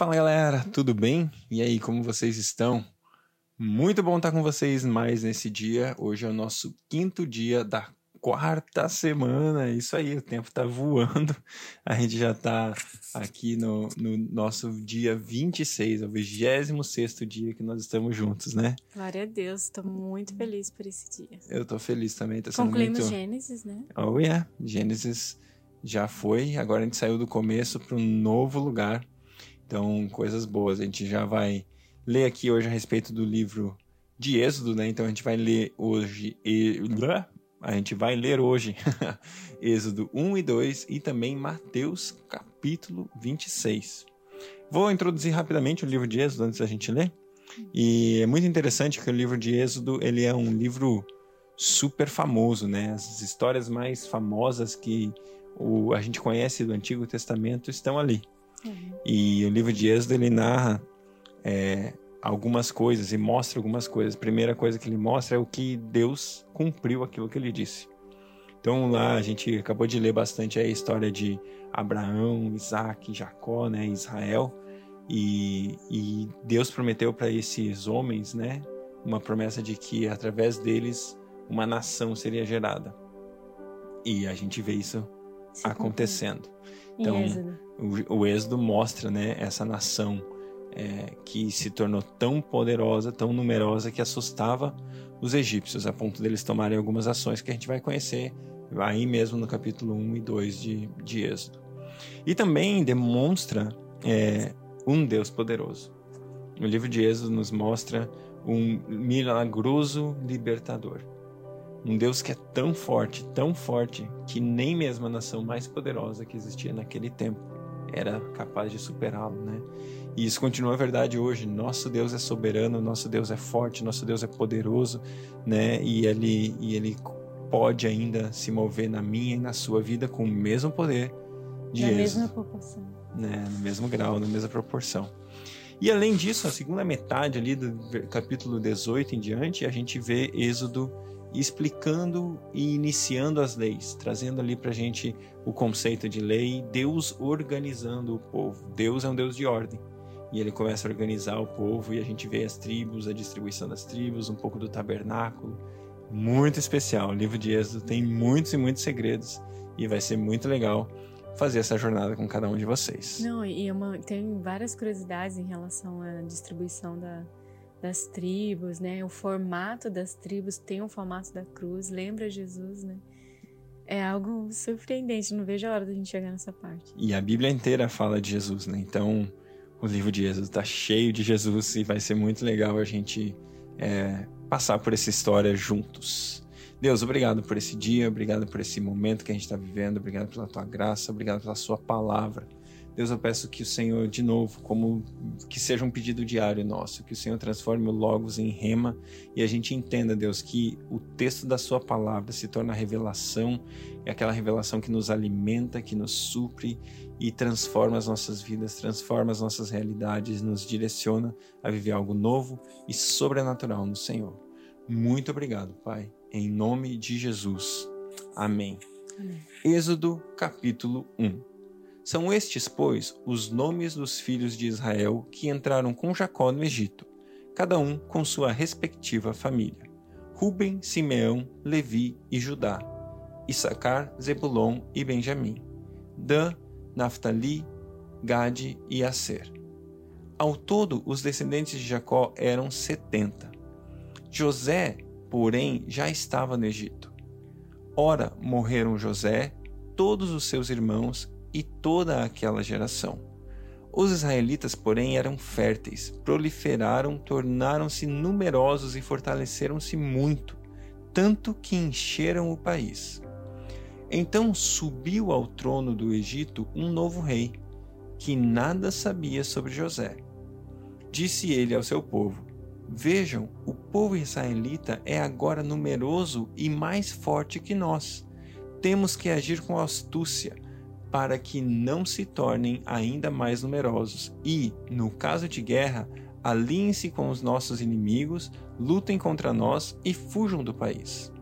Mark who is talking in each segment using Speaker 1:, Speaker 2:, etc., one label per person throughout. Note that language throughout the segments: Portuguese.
Speaker 1: Fala galera, tudo bem? E aí, como vocês estão? Muito bom estar com vocês mais nesse dia. Hoje é o nosso quinto dia da quarta semana. Isso aí, o tempo tá voando. A gente já tá aqui no, no nosso dia 26, é o 26 dia que nós estamos juntos, né?
Speaker 2: Glória a Deus, estou muito feliz por esse dia.
Speaker 1: Eu tô feliz também. Tá sendo
Speaker 2: Concluímos
Speaker 1: muito...
Speaker 2: Gênesis, né?
Speaker 1: Oh, yeah. Gênesis já foi. Agora a gente saiu do começo para um novo lugar. Então, coisas boas. A gente já vai ler aqui hoje a respeito do livro de Êxodo, né? Então a gente vai ler hoje. E... A gente vai ler hoje Êxodo 1 e 2 e também Mateus capítulo 26. Vou introduzir rapidamente o livro de Êxodo antes da gente ler. E é muito interessante que o livro de Êxodo ele é um livro super famoso, né? As histórias mais famosas que o, a gente conhece do Antigo Testamento estão ali. Uhum. E o livro de Êxodo ele narra é, algumas coisas e mostra algumas coisas. A primeira coisa que ele mostra é o que Deus cumpriu aquilo que ele disse. Então lá a gente acabou de ler bastante a história de Abraão, Isaac, Jacó, né, Israel. E, e Deus prometeu para esses homens, né, uma promessa de que através deles uma nação seria gerada. E a gente vê isso Se acontecendo. Então, o, o Êxodo mostra, né, essa nação é, que se tornou tão poderosa, tão numerosa que assustava os egípcios, a ponto deles tomarem algumas ações que a gente vai conhecer aí mesmo no capítulo 1 e 2 de, de Êxodo. E também demonstra é, um Deus poderoso. O livro de Êxodo nos mostra um milagroso libertador. Um Deus que é tão forte, tão forte, que nem mesmo a nação mais poderosa que existia naquele tempo era capaz de superá-lo, né? E isso continua a verdade hoje. Nosso Deus é soberano, nosso Deus é forte, nosso Deus é poderoso, né? E ele, e ele pode ainda se mover na minha e na sua vida com o mesmo poder de
Speaker 2: Na mesma proporção.
Speaker 1: Né? No mesmo grau, na mesma proporção. E além disso, a segunda metade ali do capítulo 18 em diante, a gente vê Êxodo explicando e iniciando as leis, trazendo ali para a gente o conceito de lei, Deus organizando o povo. Deus é um Deus de ordem. E ele começa a organizar o povo e a gente vê as tribos, a distribuição das tribos, um pouco do tabernáculo. Muito especial. O livro de Êxodo tem muitos e muitos segredos e vai ser muito legal fazer essa jornada com cada um de vocês.
Speaker 2: Não, e é uma, tem várias curiosidades em relação à distribuição da, das tribos, né? O formato das tribos tem o formato da cruz, lembra Jesus, né? É algo surpreendente, não vejo a hora da gente chegar nessa parte.
Speaker 1: E a Bíblia inteira fala de Jesus, né? Então, o livro de Jesus está cheio de Jesus e vai ser muito legal a gente é, passar por essa história juntos. Deus, obrigado por esse dia, obrigado por esse momento que a gente está vivendo, obrigado pela tua graça, obrigado pela sua palavra. Deus, eu peço que o Senhor, de novo, como que seja um pedido diário nosso, que o Senhor transforme o Logos em rema e a gente entenda, Deus, que o texto da Sua palavra se torna revelação, é aquela revelação que nos alimenta, que nos supre e transforma as nossas vidas, transforma as nossas realidades, nos direciona a viver algo novo e sobrenatural no Senhor. Muito obrigado, Pai, em nome de Jesus. Amém. Amém. Êxodo capítulo 1 são estes, pois, os nomes dos filhos de Israel que entraram com Jacó no Egito, cada um com sua respectiva família: Ruben, Simeão, Levi e Judá, Issacar, Zebulon e Benjamim, Dan, Naphtali, Gade e Aser. Ao todo, os descendentes de Jacó eram setenta. José, porém, já estava no Egito. Ora, morreram José, todos os seus irmãos e toda aquela geração. Os israelitas, porém, eram férteis, proliferaram, tornaram-se numerosos e fortaleceram-se muito, tanto que encheram o país. Então subiu ao trono do Egito um novo rei, que nada sabia sobre José. Disse ele ao seu povo: Vejam, o povo israelita é agora numeroso e mais forte que nós. Temos que agir com astúcia para que não se tornem ainda mais numerosos e, no caso de guerra, aliem-se com os nossos inimigos, lutem contra nós e fujam do país.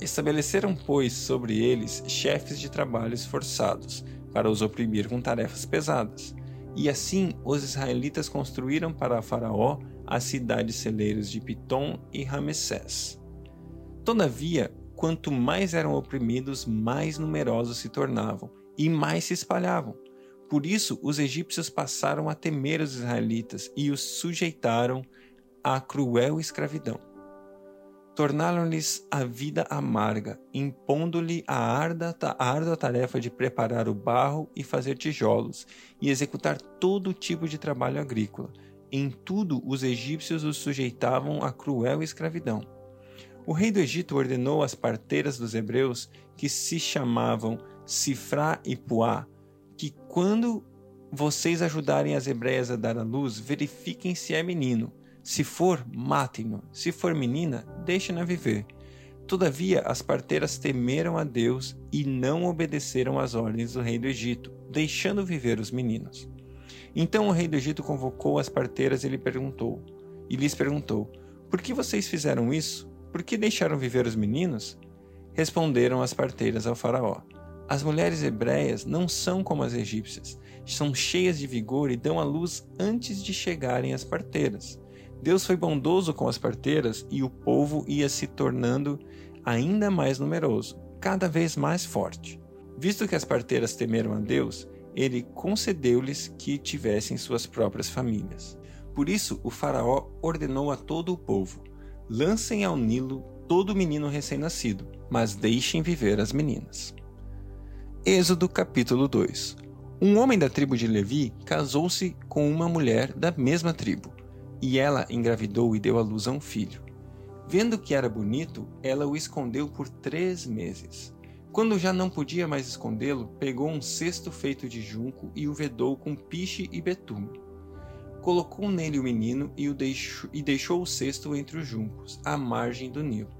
Speaker 1: Estabeleceram, pois, sobre eles chefes de trabalhos forçados, para os oprimir com tarefas pesadas, E assim os israelitas construíram para Faraó as cidades celeiros de Pitom e Ramessés. Todavia, quanto mais eram oprimidos, mais numerosos se tornavam e mais se espalhavam. Por isso, os egípcios passaram a temer os israelitas e os sujeitaram à cruel escravidão. Tornaram-lhes a vida amarga, impondo-lhe a árdua tarefa de preparar o barro e fazer tijolos, e executar todo tipo de trabalho agrícola. Em tudo, os egípcios os sujeitavam à cruel escravidão. O rei do Egito ordenou às parteiras dos hebreus, que se chamavam Sifrá e Puá, que quando vocês ajudarem as hebreias a dar à luz, verifiquem se é menino. Se for, matem-no. Se for menina, deixem-na viver. Todavia, as parteiras temeram a Deus e não obedeceram às ordens do rei do Egito, deixando viver os meninos. Então o rei do Egito convocou as parteiras e lhe perguntou, e lhes perguntou: Por que vocês fizeram isso? Por que deixaram viver os meninos? Responderam as parteiras ao faraó: as mulheres hebreias não são como as egípcias, são cheias de vigor e dão à luz antes de chegarem às parteiras. Deus foi bondoso com as parteiras e o povo ia se tornando ainda mais numeroso, cada vez mais forte. Visto que as parteiras temeram a Deus, ele concedeu-lhes que tivessem suas próprias famílias. Por isso, o Faraó ordenou a todo o povo: lancem ao Nilo todo menino recém-nascido, mas deixem viver as meninas. Êxodo capítulo 2 Um homem da tribo de Levi casou-se com uma mulher da mesma tribo, e ela engravidou e deu à luz a um filho. Vendo que era bonito, ela o escondeu por três meses. Quando já não podia mais escondê-lo, pegou um cesto feito de junco e o vedou com piche e betume. Colocou nele o menino e, o e deixou o cesto entre os juncos, à margem do Nilo.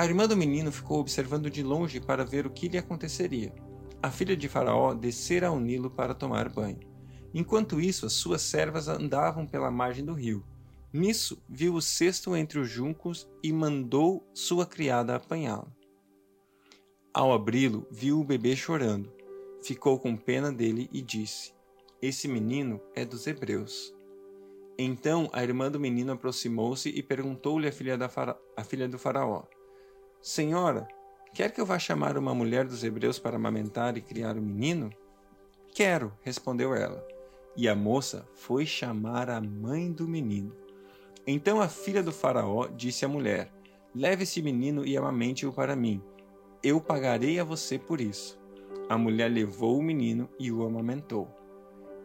Speaker 1: A irmã do menino ficou observando de longe para ver o que lhe aconteceria. A filha de Faraó descera ao Nilo para tomar banho. Enquanto isso, as suas servas andavam pela margem do rio. Nisso, viu o cesto entre os juncos e mandou sua criada apanhá-lo. Ao abri-lo, viu o bebê chorando. Ficou com pena dele e disse: Esse menino é dos hebreus. Então a irmã do menino aproximou-se e perguntou-lhe à filha, filha do faraó: Senhora, quer que eu vá chamar uma mulher dos hebreus para amamentar e criar o um menino? Quero, respondeu ela. E a moça foi chamar a mãe do menino. Então a filha do Faraó disse à mulher: Leve esse menino e amamente-o para mim. Eu pagarei a você por isso. A mulher levou o menino e o amamentou.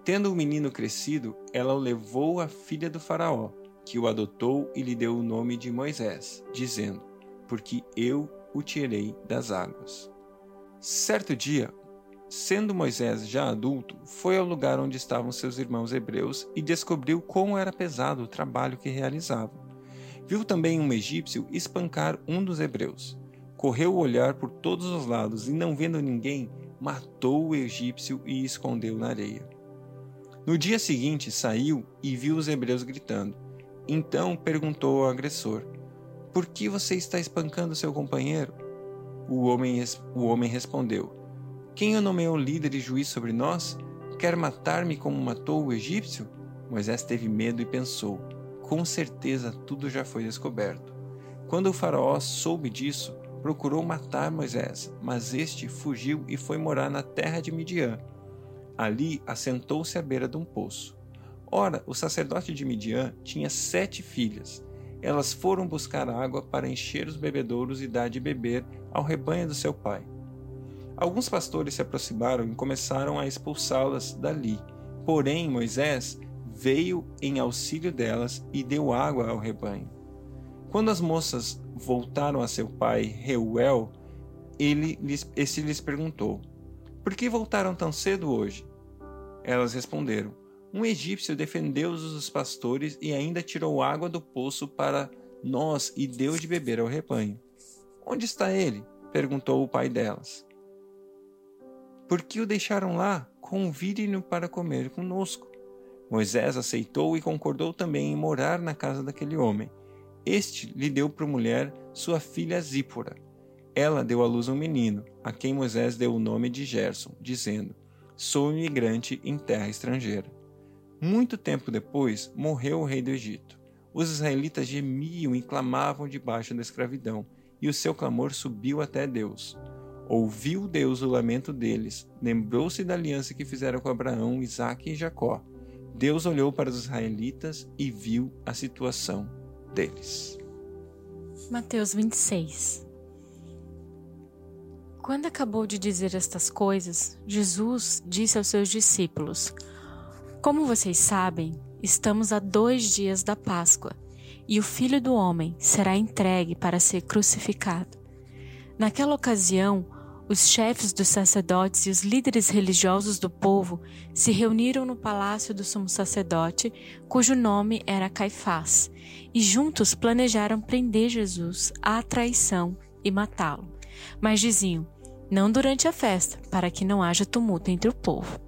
Speaker 1: Tendo o menino crescido, ela o levou à filha do Faraó, que o adotou e lhe deu o nome de Moisés, dizendo: porque eu o tirei das águas. Certo dia, sendo Moisés já adulto, foi ao lugar onde estavam seus irmãos hebreus e descobriu como era pesado o trabalho que realizavam. Viu também um egípcio espancar um dos hebreus. Correu o olhar por todos os lados e, não vendo ninguém, matou o egípcio e escondeu na areia. No dia seguinte, saiu e viu os hebreus gritando. Então perguntou ao agressor: por que você está espancando seu companheiro? O homem, o homem respondeu: Quem o nomeou líder e juiz sobre nós? Quer matar-me como matou o egípcio? Moisés teve medo e pensou: Com certeza tudo já foi descoberto. Quando o Faraó soube disso, procurou matar Moisés, mas este fugiu e foi morar na terra de Midian. Ali assentou-se à beira de um poço. Ora, o sacerdote de Midian tinha sete filhas elas foram buscar água para encher os bebedouros e dar de beber ao rebanho do seu pai. Alguns pastores se aproximaram e começaram a expulsá-las dali. Porém, Moisés veio em auxílio delas e deu água ao rebanho. Quando as moças voltaram a seu pai, Reuel, ele lhes, esse lhes perguntou: Por que voltaram tão cedo hoje? Elas responderam: um egípcio defendeu-os dos pastores e ainda tirou água do poço para nós e deu de beber ao rebanho. Onde está ele? perguntou o pai delas. Por que o deixaram lá? Convide-no para comer conosco. Moisés aceitou e concordou também em morar na casa daquele homem. Este lhe deu por mulher sua filha Zípora. Ela deu à luz um menino, a quem Moisés deu o nome de Gerson, dizendo: sou imigrante em terra estrangeira. Muito tempo depois, morreu o rei do Egito. Os israelitas gemiam e clamavam debaixo da escravidão, e o seu clamor subiu até Deus. Ouviu Deus o lamento deles, lembrou-se da aliança que fizeram com Abraão, Isaque e Jacó. Deus olhou para os israelitas e viu a situação deles.
Speaker 2: Mateus 26 Quando acabou de dizer estas coisas, Jesus disse aos seus discípulos: Como vocês sabem, estamos a dois dias da Páscoa e o filho do homem será entregue para ser crucificado. Naquela ocasião, os chefes dos sacerdotes e os líderes religiosos do povo se reuniram no palácio do sumo sacerdote, cujo nome era Caifás, e juntos planejaram prender Jesus à traição e matá-lo. Mas diziam: não durante a festa, para que não haja tumulto entre o povo.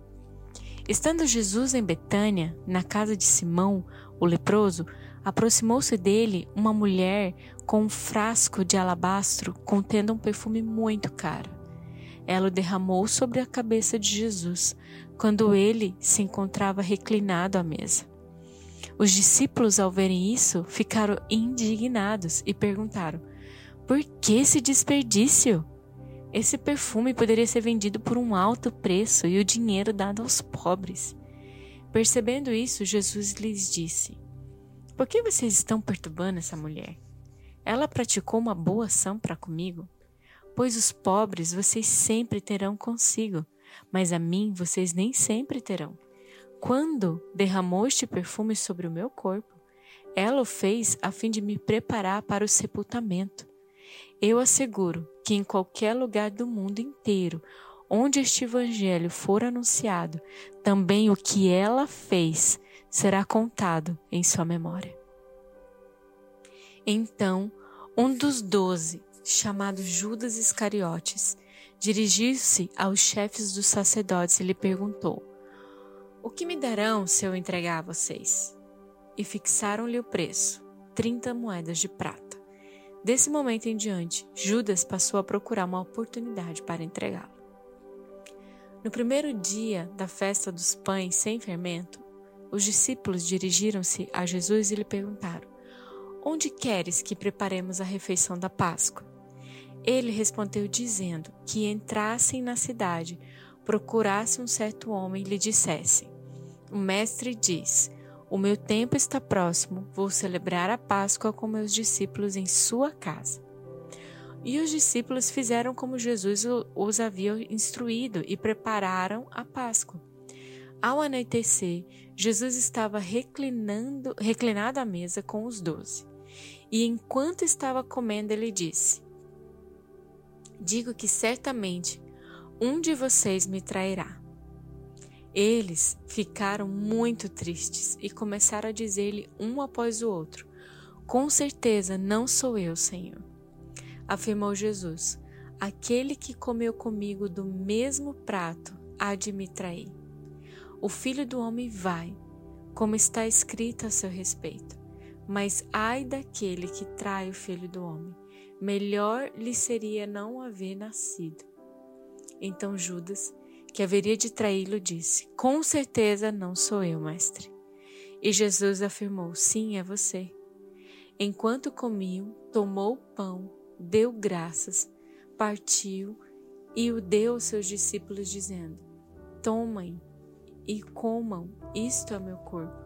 Speaker 2: Estando Jesus em Betânia, na casa de Simão, o leproso, aproximou-se dele uma mulher com um frasco de alabastro contendo um perfume muito caro ela o derramou sobre a cabeça de Jesus, quando ele se encontrava reclinado à mesa. Os discípulos, ao verem isso, ficaram indignados e perguntaram: Por que esse desperdício? Esse perfume poderia ser vendido por um alto preço e o dinheiro dado aos pobres. Percebendo isso, Jesus lhes disse: Por que vocês estão perturbando essa mulher? Ela praticou uma boa ação para comigo Pois os pobres vocês sempre terão consigo, mas a mim vocês nem sempre terão. Quando derramou este perfume sobre o meu corpo, ela o fez a fim de me preparar para o sepultamento. Eu asseguro que em qualquer lugar do mundo inteiro onde este evangelho for anunciado, também o que ela fez será contado em sua memória. Então, um dos doze, chamado Judas Iscariotes, dirigiu-se aos chefes dos sacerdotes e lhe perguntou: O que me darão se eu entregar a vocês? E fixaram-lhe o preço, trinta moedas de prata. Desse momento em diante, Judas passou a procurar uma oportunidade para entregá-lo. No primeiro dia da festa dos pães sem fermento, os discípulos dirigiram-se a Jesus e lhe perguntaram: Onde queres que preparemos a refeição da Páscoa? Ele respondeu dizendo que entrassem na cidade, procurasse um certo homem e lhe dissesse: O mestre diz: O meu tempo está próximo, vou celebrar a Páscoa com meus discípulos em sua casa. E os discípulos fizeram como Jesus os havia instruído e prepararam a Páscoa. Ao anoitecer, Jesus estava reclinando, reclinado à mesa com os doze. E enquanto estava comendo, ele disse: digo que certamente um de vocês me trairá. Eles ficaram muito tristes e começaram a dizer-lhe um após o outro: Com certeza não sou eu, Senhor. Afirmou Jesus: Aquele que comeu comigo do mesmo prato há de me trair. O filho do homem vai, como está escrito a seu respeito. Mas ai daquele que trai o filho do homem melhor lhe seria não haver nascido. Então Judas, que haveria de traí-lo, disse: Com certeza não sou eu, mestre. E Jesus afirmou: Sim, é você. Enquanto comiam, tomou o pão, deu graças, partiu e o deu aos seus discípulos, dizendo: Tomem e comam, isto é meu corpo.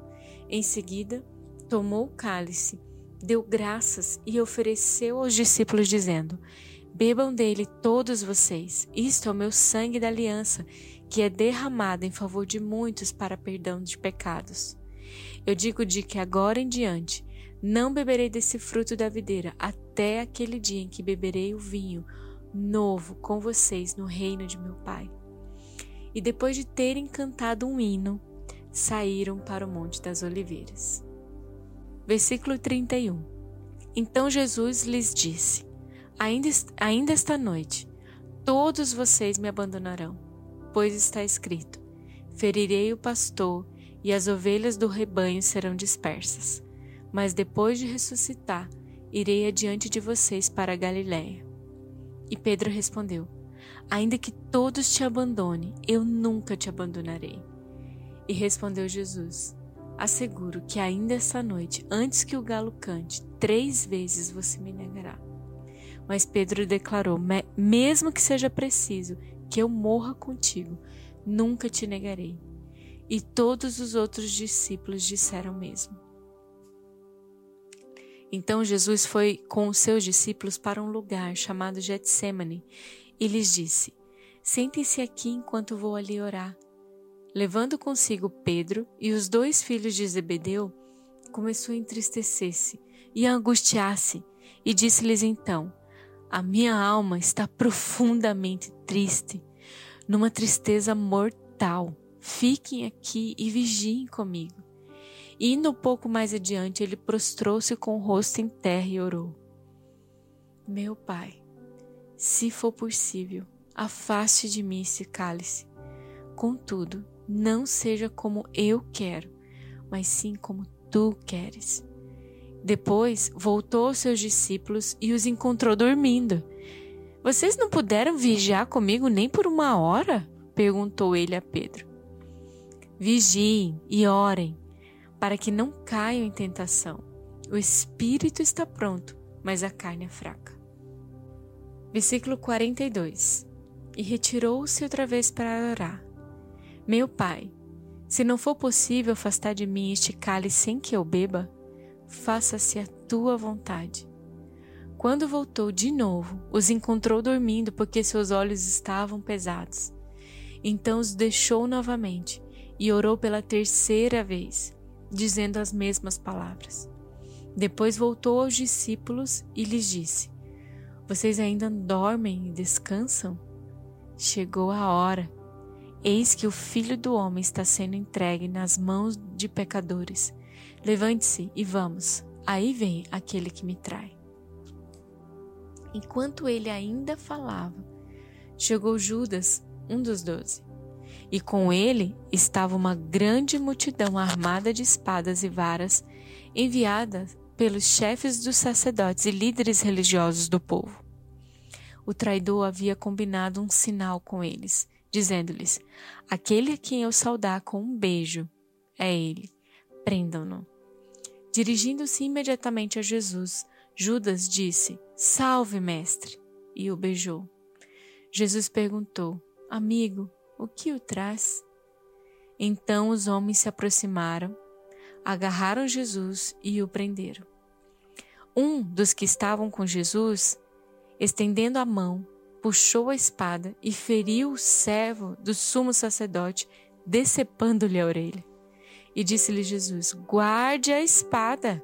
Speaker 2: Em seguida, tomou o cálice deu graças e ofereceu aos discípulos, dizendo: Bebam dele todos vocês, isto é o meu sangue da aliança, que é derramado em favor de muitos para perdão de pecados. Eu digo de que agora em diante não beberei desse fruto da videira até aquele dia em que beberei o vinho novo com vocês no reino de meu Pai. E depois de terem cantado um hino, saíram para o Monte das Oliveiras. Versículo 31. Então Jesus lhes disse: Ainda, ainda esta noite, todos vocês me abandonarão, pois está escrito: Ferirei o pastor e as ovelhas do rebanho serão dispersas. Mas depois de ressuscitar, irei adiante de vocês para a Galiléia. E Pedro respondeu: Ainda que todos te abandonem, eu nunca te abandonarei. E respondeu Jesus: Asseguro que ainda essa noite, antes que o galo cante, três vezes você me negará. Mas Pedro declarou: Mesmo que seja preciso que eu morra contigo, nunca te negarei. E todos os outros discípulos disseram o mesmo. Então Jesus foi com os seus discípulos para um lugar chamado Getsemane e lhes disse: Sentem-se aqui enquanto vou ali orar. Levando consigo Pedro e os dois filhos de Zebedeu, começou a entristecer-se e a angustiar-se, e disse-lhes então: A minha alma está profundamente triste, numa tristeza mortal. Fiquem aqui e vigiem comigo. Indo um pouco mais adiante, ele prostrou-se com o rosto em terra e orou: Meu pai, se for possível, afaste de mim esse cálice. Contudo, não seja como eu quero, mas sim como tu queres. Depois voltou aos seus discípulos e os encontrou dormindo. Vocês não puderam vigiar comigo nem por uma hora? perguntou ele a Pedro. Vigiem e orem, para que não caiam em tentação. O espírito está pronto, mas a carne é fraca. Versículo 42. E retirou-se outra vez para orar. Meu pai, se não for possível afastar de mim este cálice sem que eu beba, faça-se a tua vontade. Quando voltou de novo, os encontrou dormindo porque seus olhos estavam pesados. Então os deixou novamente e orou pela terceira vez dizendo as mesmas palavras. Depois voltou aos discípulos e lhes disse: Vocês ainda dormem e descansam? Chegou a hora. Eis que o filho do homem está sendo entregue nas mãos de pecadores. Levante-se e vamos. Aí vem aquele que me trai. Enquanto ele ainda falava, chegou Judas, um dos doze e com ele estava uma grande multidão armada de espadas e varas, enviada pelos chefes dos sacerdotes e líderes religiosos do povo. O traidor havia combinado um sinal com eles, dizendo-lhes: Aquele a quem eu saudar com um beijo é ele. Prendam-no. Dirigindo-se imediatamente a Jesus, Judas disse: Salve, mestre! E o beijou. Jesus perguntou: Amigo, o que o traz? Então os homens se aproximaram, agarraram Jesus e o prenderam. Um dos que estavam com Jesus, estendendo a mão, puxou a espada e feriu o servo do sumo sacerdote, decepando-lhe a orelha. E disse-lhe Jesus: Guarde a espada,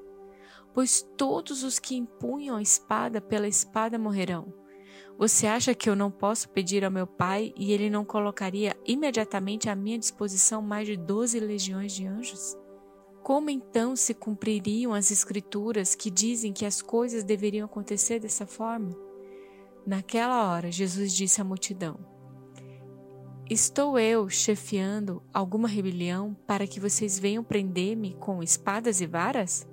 Speaker 2: pois todos os que empunham a espada pela espada morrerão. Você acha que eu não posso pedir ao meu Pai e ele não colocaria imediatamente à minha disposição mais de doze legiões de anjos? Como então se cumpririam as Escrituras que dizem que as coisas deveriam acontecer dessa forma? Naquela hora, Jesus disse à multidão: Estou eu chefiando alguma rebelião para que vocês venham prender-me com espadas e varas?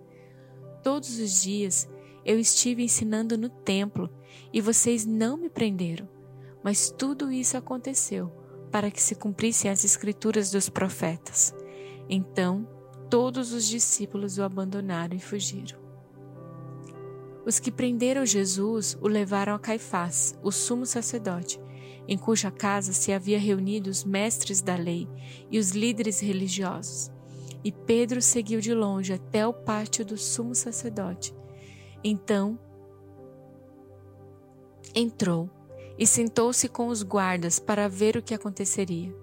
Speaker 2: Todos os dias eu estive ensinando no templo e vocês não me prenderam. Mas tudo isso aconteceu para que se cumprissem as escrituras dos profetas. Então, todos os discípulos o abandonaram e fugiram. Os que prenderam Jesus o levaram a Caifás, o sumo sacerdote, em cuja casa se havia reunido os mestres da lei e os líderes religiosos. E Pedro seguiu de longe até o pátio do sumo sacerdote. Então entrou e sentou-se com os guardas para ver o que aconteceria.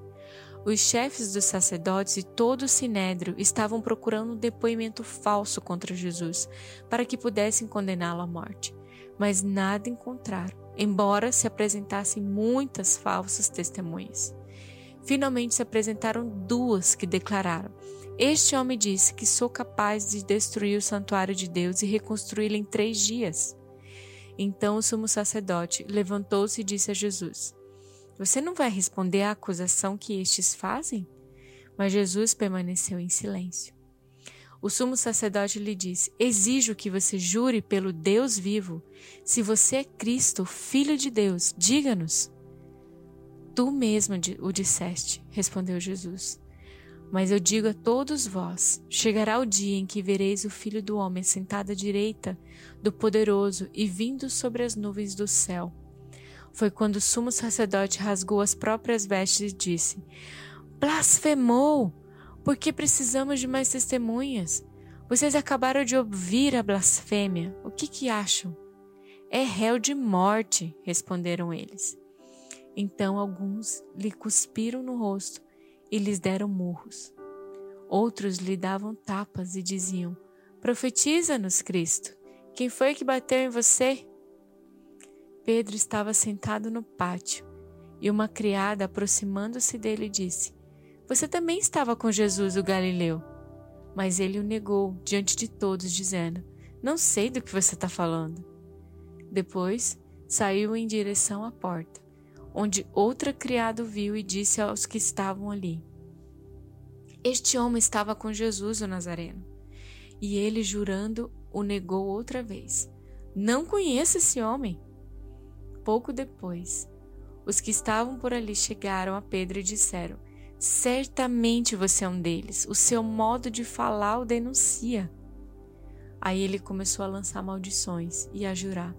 Speaker 2: Os chefes dos sacerdotes e todo o sinédrio estavam procurando um depoimento falso contra Jesus, para que pudessem condená-lo à morte, mas nada encontraram, embora se apresentassem muitas falsas testemunhas. Finalmente se apresentaram duas que declararam: Este homem disse que sou capaz de destruir o santuário de Deus e reconstruí-lo em três dias. Então o sumo sacerdote levantou-se e disse a Jesus: Você não vai responder à acusação que estes fazem? Mas Jesus permaneceu em silêncio. O sumo sacerdote lhe disse: Exijo que você jure pelo Deus vivo. Se você é Cristo, filho de Deus, diga-nos. Tu mesmo o disseste, respondeu Jesus. Mas eu digo a todos vós: chegará o dia em que vereis o Filho do Homem sentado à direita do Poderoso e vindo sobre as nuvens do céu. Foi quando o sumo sacerdote rasgou as próprias vestes e disse: Blasfemou! Por que precisamos de mais testemunhas? Vocês acabaram de ouvir a blasfêmia. O que, que acham? É réu de morte, responderam eles. Então alguns lhe cuspiram no rosto e lhes deram murros. Outros lhe davam tapas e diziam: Profetiza-nos, Cristo. Quem foi que bateu em você? Pedro estava sentado no pátio e uma criada, aproximando-se dele, disse: Você também estava com Jesus, o Galileu. Mas ele o negou diante de todos, dizendo: Não sei do que você está falando. Depois saiu em direção à porta onde outra criada viu e disse aos que estavam ali: Este homem estava com Jesus o Nazareno. E ele, jurando, o negou outra vez: Não conheço esse homem. Pouco depois, os que estavam por ali chegaram a Pedro e disseram: Certamente você é um deles, o seu modo de falar o denuncia. Aí ele começou a lançar maldições e a jurar: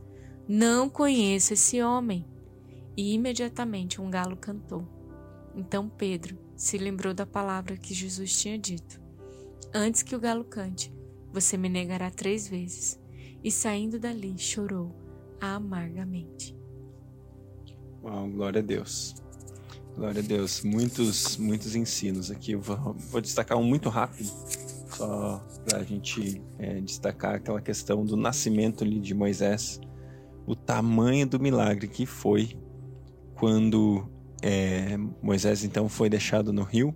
Speaker 2: Não conheço esse homem e imediatamente um galo cantou. Então Pedro se lembrou da palavra que Jesus tinha dito: Antes que o galo cante, você me negará três vezes. E saindo dali, chorou amargamente.
Speaker 1: Uau, glória a Deus. Glória a Deus. Muitos, muitos ensinos aqui. Vou, vou destacar um muito rápido, só para a gente é, destacar aquela questão do nascimento de Moisés, o tamanho do milagre que foi quando é, Moisés então foi deixado no rio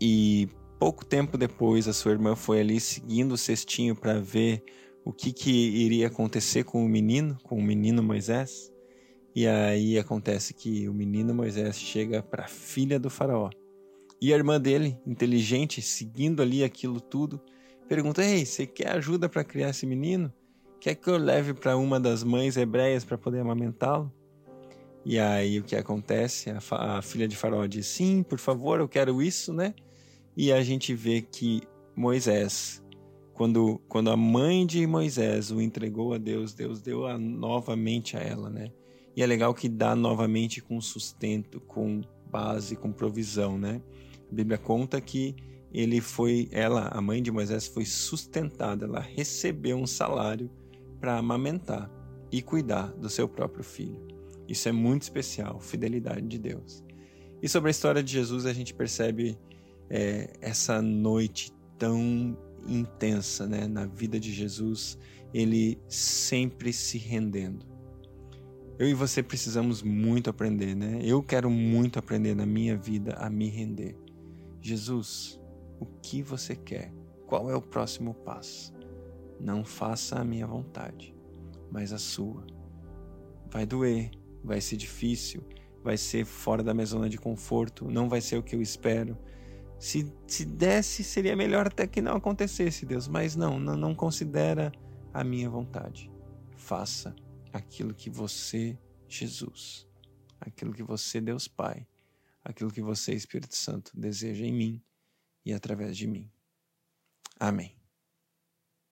Speaker 1: e pouco tempo depois a sua irmã foi ali seguindo o cestinho para ver o que, que iria acontecer com o menino, com o menino Moisés. E aí acontece que o menino Moisés chega para a filha do faraó. E a irmã dele, inteligente, seguindo ali aquilo tudo, pergunta: "Ei, você quer ajuda para criar esse menino? Quer que eu leve para uma das mães hebreias para poder amamentá-lo?" E aí o que acontece? A, a, filha de Faraó diz: Sim, por favor, eu quero isso, né? E a gente vê que Moisés, quando, quando a mãe de Moisés o entregou a Deus, Deus deu a, novamente a ela, né? E é legal que dá novamente com sustento, com base, com provisão, né? A Bíblia conta que ele foi, ela, a mãe de Moisés, foi sustentada, ela recebeu um salário para amamentar e cuidar do seu próprio filho. Isso é muito especial, fidelidade de Deus. E sobre a história de Jesus, a gente percebe é, essa noite tão intensa né, na vida de Jesus, ele sempre se rendendo. Eu e você precisamos muito aprender, né? Eu quero muito aprender na minha vida a me render. Jesus, o que você quer? Qual é o próximo passo? Não faça a minha vontade, mas a sua. Vai doer, vai ser difícil, vai ser fora da minha zona de conforto, não vai ser o que eu espero. Se, se desse, seria melhor até que não acontecesse, Deus, mas não, não, não considera a minha vontade. Faça aquilo que você, Jesus, aquilo que você, Deus Pai, aquilo que você, Espírito Santo, deseja em mim e através de mim. Amém.